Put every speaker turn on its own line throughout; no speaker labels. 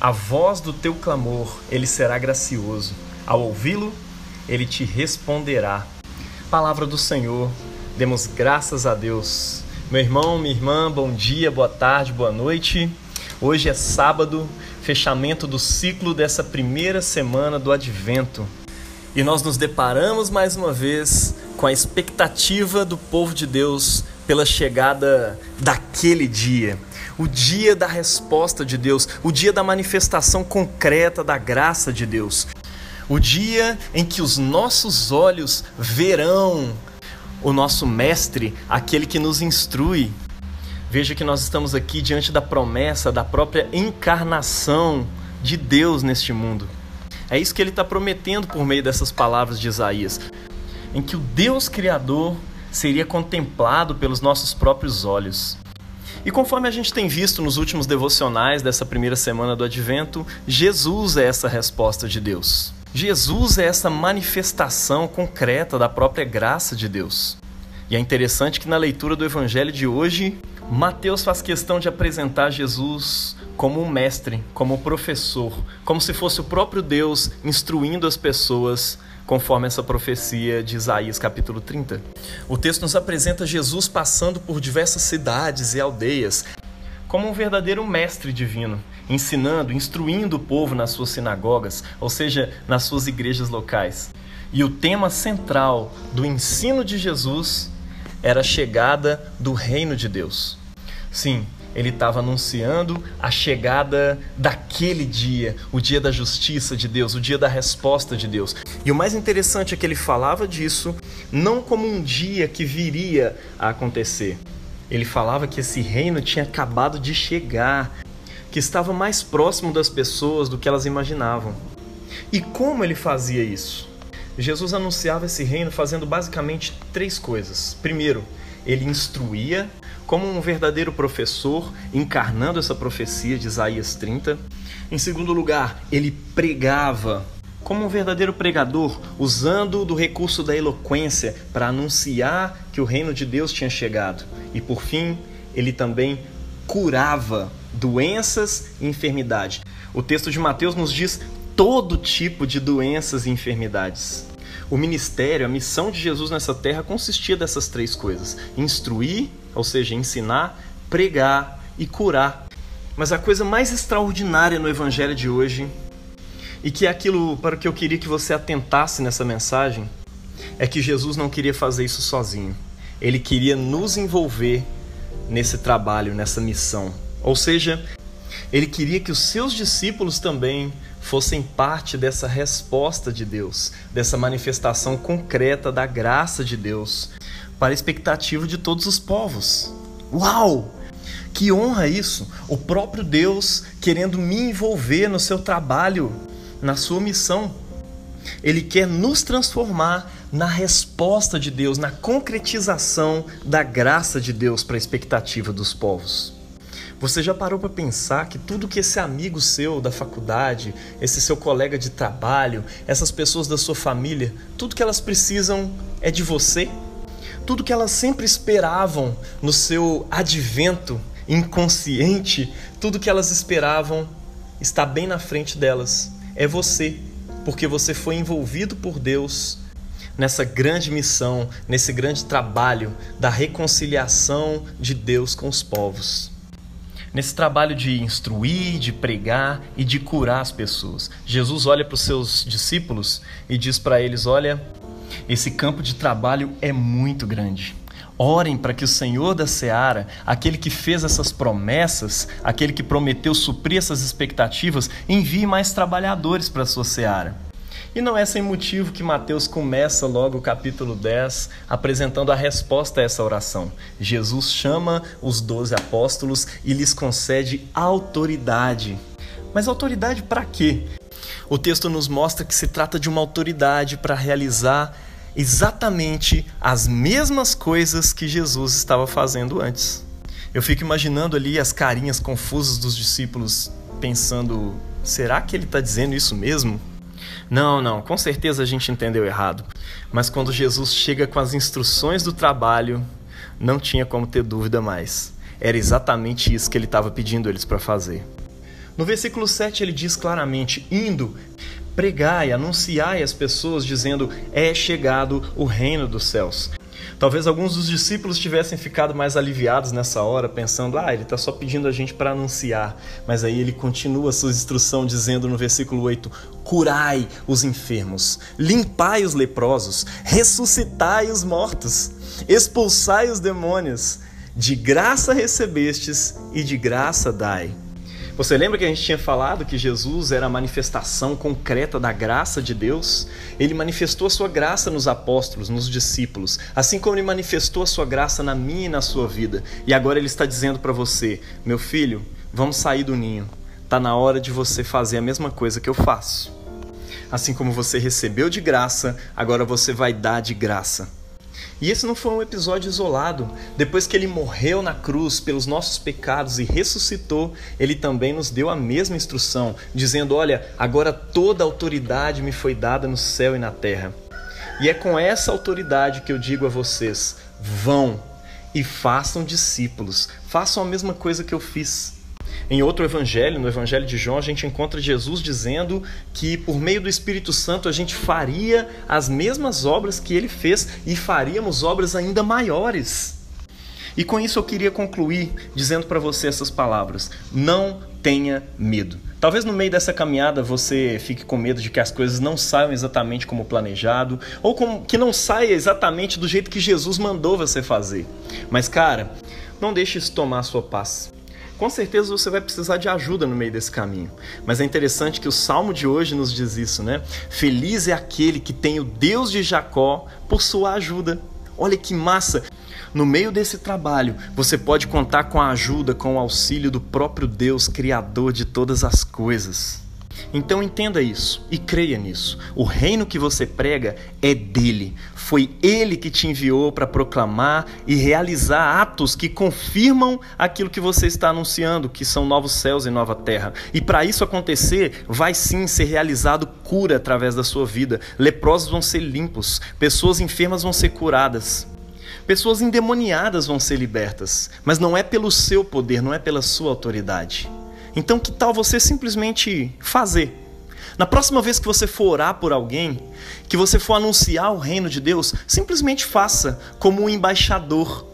A voz do teu clamor, ele será gracioso. Ao ouvi-lo, ele te responderá. Palavra do Senhor, demos graças a Deus. Meu irmão, minha irmã, bom dia, boa tarde, boa noite. Hoje é sábado, fechamento do ciclo dessa primeira semana do Advento. E nós nos deparamos mais uma vez com a expectativa do povo de Deus pela chegada daquele dia, o dia da resposta de Deus, o dia da manifestação concreta da graça de Deus, o dia em que os nossos olhos verão o nosso Mestre, aquele que nos instrui. Veja que nós estamos aqui diante da promessa da própria encarnação de Deus neste mundo. É isso que ele está prometendo por meio dessas palavras de Isaías, em que o Deus Criador seria contemplado pelos nossos próprios olhos. E conforme a gente tem visto nos últimos devocionais dessa primeira semana do Advento, Jesus é essa resposta de Deus. Jesus é essa manifestação concreta da própria graça de Deus. E é interessante que na leitura do Evangelho de hoje, Mateus faz questão de apresentar Jesus como um mestre, como um professor, como se fosse o próprio Deus instruindo as pessoas conforme essa profecia de Isaías capítulo 30. O texto nos apresenta Jesus passando por diversas cidades e aldeias, como um verdadeiro mestre divino, ensinando, instruindo o povo nas suas sinagogas, ou seja, nas suas igrejas locais. E o tema central do ensino de Jesus era a chegada do reino de Deus. Sim, ele estava anunciando a chegada daquele dia, o dia da justiça de Deus, o dia da resposta de Deus. E o mais interessante é que ele falava disso não como um dia que viria a acontecer, ele falava que esse reino tinha acabado de chegar, que estava mais próximo das pessoas do que elas imaginavam. E como ele fazia isso? Jesus anunciava esse reino fazendo basicamente três coisas. Primeiro, ele instruía como um verdadeiro professor, encarnando essa profecia de Isaías 30. Em segundo lugar, ele pregava como um verdadeiro pregador, usando do recurso da eloquência para anunciar que o reino de Deus tinha chegado. E por fim, ele também curava doenças e enfermidade. O texto de Mateus nos diz todo tipo de doenças e enfermidades. O ministério, a missão de Jesus nessa terra consistia dessas três coisas: instruir, ou seja, ensinar, pregar e curar. Mas a coisa mais extraordinária no evangelho de hoje e que é aquilo para o que eu queria que você atentasse nessa mensagem é que Jesus não queria fazer isso sozinho. Ele queria nos envolver nesse trabalho, nessa missão. Ou seja, ele queria que os seus discípulos também fossem parte dessa resposta de Deus, dessa manifestação concreta da graça de Deus para a expectativa de todos os povos. Uau! Que honra isso! O próprio Deus querendo me envolver no seu trabalho na sua missão. Ele quer nos transformar na resposta de Deus, na concretização da graça de Deus para a expectativa dos povos. Você já parou para pensar que tudo que esse amigo seu da faculdade, esse seu colega de trabalho, essas pessoas da sua família, tudo que elas precisam é de você? Tudo que elas sempre esperavam no seu advento inconsciente, tudo que elas esperavam está bem na frente delas é você, porque você foi envolvido por Deus nessa grande missão, nesse grande trabalho da reconciliação de Deus com os povos. Nesse trabalho de instruir, de pregar e de curar as pessoas. Jesus olha para os seus discípulos e diz para eles: Olha, esse campo de trabalho é muito grande. Orem para que o Senhor da seara, aquele que fez essas promessas, aquele que prometeu suprir essas expectativas, envie mais trabalhadores para a sua seara. E não é sem motivo que Mateus começa logo o capítulo 10 apresentando a resposta a essa oração. Jesus chama os doze apóstolos e lhes concede autoridade. Mas autoridade para quê? O texto nos mostra que se trata de uma autoridade para realizar exatamente as mesmas coisas que Jesus estava fazendo antes. Eu fico imaginando ali as carinhas confusas dos discípulos, pensando: será que ele está dizendo isso mesmo? Não, não, com certeza a gente entendeu errado. Mas quando Jesus chega com as instruções do trabalho, não tinha como ter dúvida mais. Era exatamente isso que ele estava pedindo eles para fazer. No versículo 7 ele diz claramente: indo, pregai, anunciai às pessoas, dizendo: é chegado o reino dos céus. Talvez alguns dos discípulos tivessem ficado mais aliviados nessa hora, pensando: ah, ele está só pedindo a gente para anunciar. Mas aí ele continua a sua instrução, dizendo no versículo 8: curai os enfermos, limpai os leprosos, ressuscitai os mortos, expulsai os demônios. De graça recebestes e de graça dai. Você lembra que a gente tinha falado que Jesus era a manifestação concreta da graça de Deus? Ele manifestou a sua graça nos apóstolos, nos discípulos, assim como ele manifestou a sua graça na minha e na sua vida. E agora ele está dizendo para você: meu filho, vamos sair do ninho. Está na hora de você fazer a mesma coisa que eu faço. Assim como você recebeu de graça, agora você vai dar de graça. E esse não foi um episódio isolado. Depois que ele morreu na cruz pelos nossos pecados e ressuscitou, ele também nos deu a mesma instrução, dizendo: Olha, agora toda autoridade me foi dada no céu e na terra. E é com essa autoridade que eu digo a vocês: vão e façam discípulos, façam a mesma coisa que eu fiz. Em outro evangelho, no evangelho de João, a gente encontra Jesus dizendo que por meio do Espírito Santo a gente faria as mesmas obras que ele fez e faríamos obras ainda maiores. E com isso eu queria concluir dizendo para você essas palavras: não tenha medo. Talvez no meio dessa caminhada você fique com medo de que as coisas não saiam exatamente como planejado, ou como, que não saia exatamente do jeito que Jesus mandou você fazer. Mas, cara, não deixe isso tomar a sua paz com certeza você vai precisar de ajuda no meio desse caminho. Mas é interessante que o salmo de hoje nos diz isso, né? Feliz é aquele que tem o Deus de Jacó por sua ajuda. Olha que massa! No meio desse trabalho, você pode contar com a ajuda, com o auxílio do próprio Deus, Criador de todas as coisas. Então entenda isso e creia nisso. O reino que você prega é dele. Foi ele que te enviou para proclamar e realizar atos que confirmam aquilo que você está anunciando, que são novos céus e nova terra. E para isso acontecer, vai sim ser realizado cura através da sua vida. Leprosos vão ser limpos, pessoas enfermas vão ser curadas. Pessoas endemoniadas vão ser libertas, mas não é pelo seu poder, não é pela sua autoridade. Então, que tal você simplesmente fazer? Na próxima vez que você for orar por alguém, que você for anunciar o reino de Deus, simplesmente faça como um embaixador,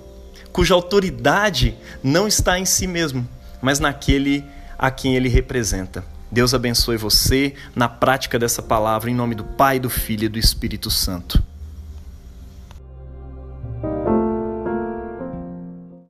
cuja autoridade não está em si mesmo, mas naquele a quem ele representa. Deus abençoe você na prática dessa palavra, em nome do Pai, do Filho e do Espírito Santo.